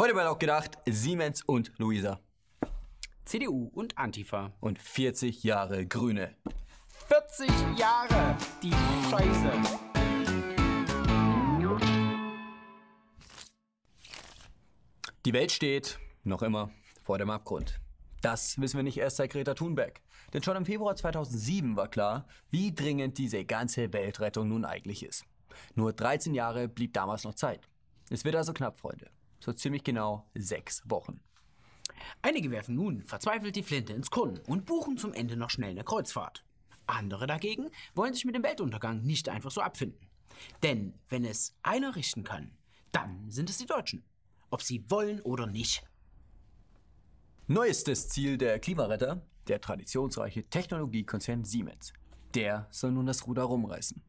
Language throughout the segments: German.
Heute mal auch gedacht, Siemens und Luisa. CDU und Antifa. Und 40 Jahre Grüne. 40 Jahre! Die Scheiße! Die Welt steht, noch immer, vor dem Abgrund. Das wissen wir nicht erst seit Greta Thunberg. Denn schon im Februar 2007 war klar, wie dringend diese ganze Weltrettung nun eigentlich ist. Nur 13 Jahre blieb damals noch Zeit. Es wird also knapp, Freunde. So ziemlich genau sechs Wochen. Einige werfen nun verzweifelt die Flinte ins Korn und buchen zum Ende noch schnell eine Kreuzfahrt. Andere dagegen wollen sich mit dem Weltuntergang nicht einfach so abfinden. Denn wenn es einer richten kann, dann sind es die Deutschen. Ob sie wollen oder nicht. Neuestes Ziel der Klimaretter, der traditionsreiche Technologiekonzern Siemens. Der soll nun das Ruder rumreißen.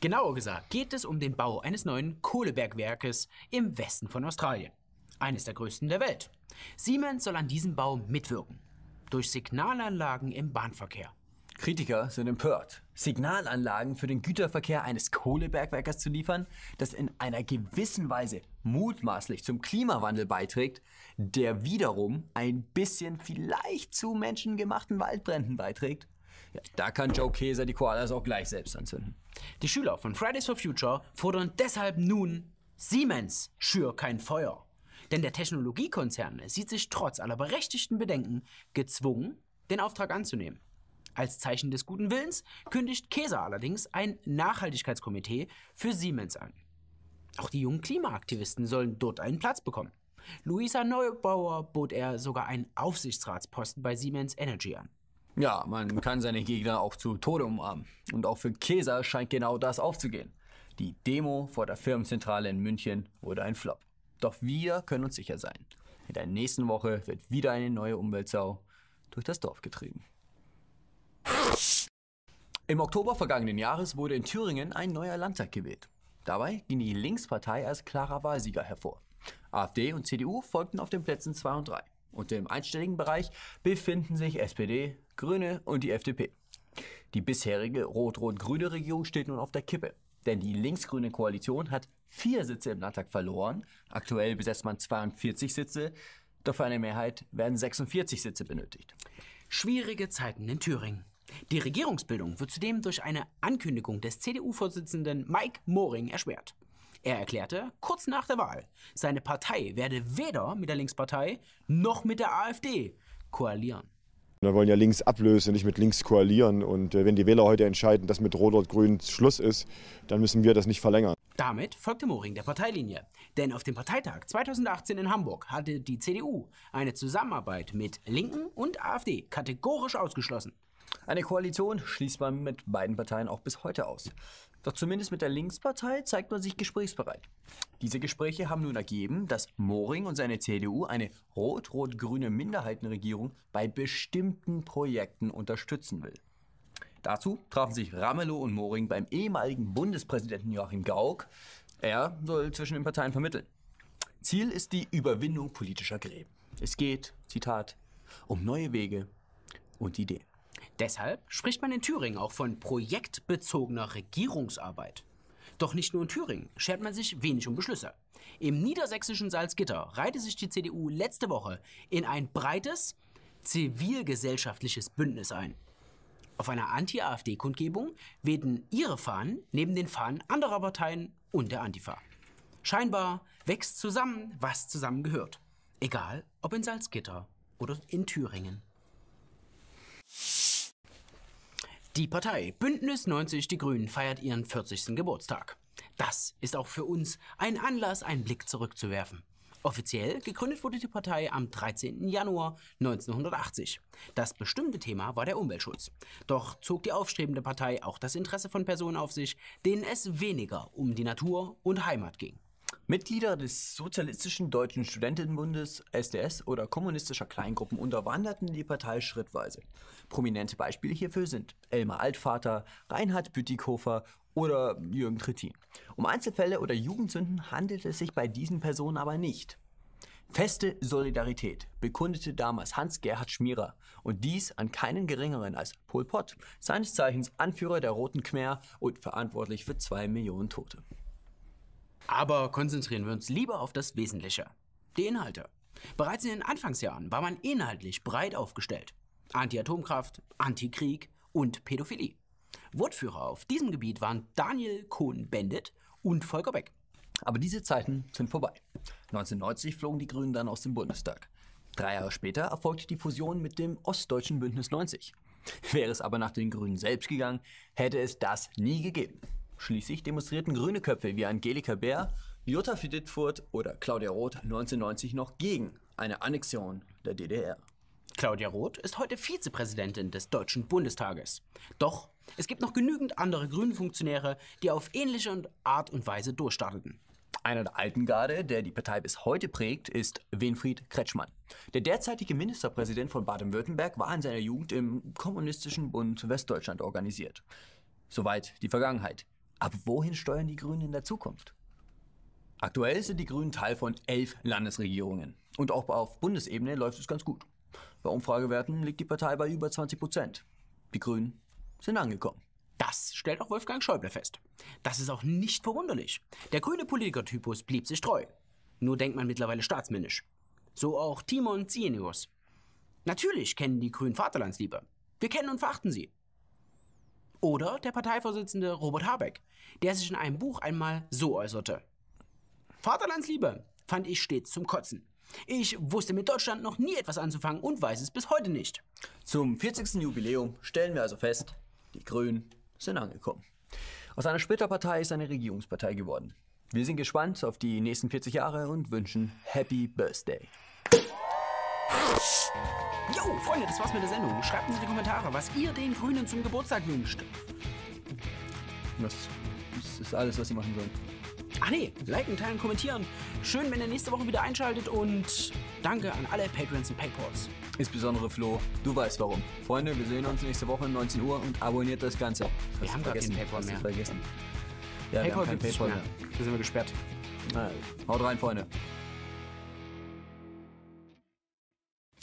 Genauer gesagt geht es um den Bau eines neuen Kohlebergwerkes im Westen von Australien. Eines der größten der Welt. Siemens soll an diesem Bau mitwirken. Durch Signalanlagen im Bahnverkehr. Kritiker sind empört. Signalanlagen für den Güterverkehr eines Kohlebergwerkers zu liefern, das in einer gewissen Weise mutmaßlich zum Klimawandel beiträgt, der wiederum ein bisschen vielleicht zu menschengemachten Waldbränden beiträgt. Ja, da kann Joe Käser die Koalas auch gleich selbst anzünden. Die Schüler von Fridays for Future fordern deshalb nun Siemens schür kein Feuer. Denn der Technologiekonzern sieht sich trotz aller berechtigten Bedenken gezwungen, den Auftrag anzunehmen. Als Zeichen des guten Willens kündigt Käser allerdings ein Nachhaltigkeitskomitee für Siemens an. Auch die jungen Klimaaktivisten sollen dort einen Platz bekommen. Luisa Neubauer bot er sogar einen Aufsichtsratsposten bei Siemens Energy an. Ja, man kann seine Gegner auch zu Tode umarmen. Und auch für Käser scheint genau das aufzugehen. Die Demo vor der Firmenzentrale in München wurde ein Flop. Doch wir können uns sicher sein. In der nächsten Woche wird wieder eine neue Umweltsau durch das Dorf getrieben. Im Oktober vergangenen Jahres wurde in Thüringen ein neuer Landtag gewählt. Dabei ging die Linkspartei als klarer Wahlsieger hervor. AfD und CDU folgten auf den Plätzen 2 und 3. Und im einstelligen Bereich befinden sich SPD, Grüne und die FDP. Die bisherige rot-rot-grüne Regierung steht nun auf der Kippe. Denn die linksgrüne Koalition hat vier Sitze im Landtag verloren. Aktuell besetzt man 42 Sitze. Doch für eine Mehrheit werden 46 Sitze benötigt. Schwierige Zeiten in Thüringen. Die Regierungsbildung wird zudem durch eine Ankündigung des CDU-Vorsitzenden Mike Moring erschwert. Er erklärte kurz nach der Wahl, seine Partei werde weder mit der Linkspartei noch mit der AfD koalieren. Wir wollen ja links ablösen, nicht mit links koalieren. Und äh, wenn die Wähler heute entscheiden, dass mit Rot-Rot-Grün Schluss ist, dann müssen wir das nicht verlängern. Damit folgte Moring der Parteilinie. Denn auf dem Parteitag 2018 in Hamburg hatte die CDU eine Zusammenarbeit mit Linken und AfD kategorisch ausgeschlossen. Eine Koalition schließt man mit beiden Parteien auch bis heute aus. Doch zumindest mit der Linkspartei zeigt man sich gesprächsbereit. Diese Gespräche haben nun ergeben, dass Moring und seine CDU eine rot-rot-grüne Minderheitenregierung bei bestimmten Projekten unterstützen will. Dazu trafen sich Ramelow und Moring beim ehemaligen Bundespräsidenten Joachim Gauck. Er soll zwischen den Parteien vermitteln. Ziel ist die Überwindung politischer Gräben. Es geht, Zitat, um neue Wege und Ideen. Deshalb spricht man in Thüringen auch von projektbezogener Regierungsarbeit. Doch nicht nur in Thüringen schert man sich wenig um Beschlüsse. Im niedersächsischen Salzgitter reihte sich die CDU letzte Woche in ein breites zivilgesellschaftliches Bündnis ein. Auf einer Anti-AfD-Kundgebung wehten ihre Fahnen neben den Fahnen anderer Parteien und der Antifa. Scheinbar wächst zusammen, was zusammengehört. Egal ob in Salzgitter oder in Thüringen. Die Partei Bündnis 90 Die Grünen feiert ihren 40. Geburtstag. Das ist auch für uns ein Anlass, einen Blick zurückzuwerfen. Offiziell gegründet wurde die Partei am 13. Januar 1980. Das bestimmte Thema war der Umweltschutz. Doch zog die aufstrebende Partei auch das Interesse von Personen auf sich, denen es weniger um die Natur und Heimat ging. Mitglieder des Sozialistischen Deutschen Studentenbundes SDS oder kommunistischer Kleingruppen unterwanderten die Partei schrittweise. Prominente Beispiele hierfür sind Elmar Altvater, Reinhard Bütikofer oder Jürgen Trittin. Um Einzelfälle oder Jugendsünden handelt es sich bei diesen Personen aber nicht. Feste Solidarität bekundete damals Hans-Gerhard Schmierer und dies an keinen geringeren als Pol Pot, seines Zeichens Anführer der Roten Khmer und verantwortlich für zwei Millionen Tote. Aber konzentrieren wir uns lieber auf das Wesentliche. Die Inhalte. Bereits in den Anfangsjahren war man inhaltlich breit aufgestellt. Anti-Atomkraft, Anti-Krieg und Pädophilie. Wortführer auf diesem Gebiet waren Daniel Cohn-Bendit und Volker Beck. Aber diese Zeiten sind vorbei. 1990 flogen die Grünen dann aus dem Bundestag. Drei Jahre später erfolgte die Fusion mit dem Ostdeutschen Bündnis 90. Wäre es aber nach den Grünen selbst gegangen, hätte es das nie gegeben. Schließlich demonstrierten grüne Köpfe wie Angelika Bär, Jutta Fiditfurt oder Claudia Roth 1990 noch gegen eine Annexion der DDR. Claudia Roth ist heute Vizepräsidentin des Deutschen Bundestages. Doch es gibt noch genügend andere grüne Funktionäre, die auf ähnliche Art und Weise durchstarteten. Einer der alten Garde, der die Partei bis heute prägt, ist Winfried Kretschmann. Der derzeitige Ministerpräsident von Baden-Württemberg war in seiner Jugend im Kommunistischen Bund Westdeutschland organisiert. Soweit die Vergangenheit. Aber wohin steuern die Grünen in der Zukunft? Aktuell sind die Grünen Teil von elf Landesregierungen. Und auch auf Bundesebene läuft es ganz gut. Bei Umfragewerten liegt die Partei bei über 20 Prozent. Die Grünen sind angekommen. Das stellt auch Wolfgang Schäuble fest. Das ist auch nicht verwunderlich. Der grüne Politikertypus blieb sich treu. Nur denkt man mittlerweile staatsmännisch. So auch Timon Zienius. Natürlich kennen die Grünen Vaterlandsliebe. Wir kennen und verachten sie. Oder der Parteivorsitzende Robert Habeck, der sich in einem Buch einmal so äußerte. Vaterlandsliebe fand ich stets zum Kotzen. Ich wusste mit Deutschland noch nie etwas anzufangen und weiß es bis heute nicht. Zum 40. Jubiläum stellen wir also fest, die Grünen sind angekommen. Aus einer Splitterpartei ist eine Regierungspartei geworden. Wir sind gespannt auf die nächsten 40 Jahre und wünschen Happy Birthday. Jo, Freunde, das war's mit der Sendung. Schreibt uns in die Kommentare, was ihr den Grünen zum Geburtstag wünscht. Das, ist alles, was sie machen sollen. Ach nee, liken, teilen, kommentieren. Schön, wenn ihr nächste Woche wieder einschaltet und danke an alle Patreons und Payports. Insbesondere Flo, du weißt warum. Freunde, wir sehen uns nächste Woche um 19 Uhr und abonniert das Ganze. Wir haben gar Paypal mehr. vergessen. Ja, wir haben Paypal kein Paypal mehr. mehr. Da sind wir gesperrt. Na, haut rein, Freunde.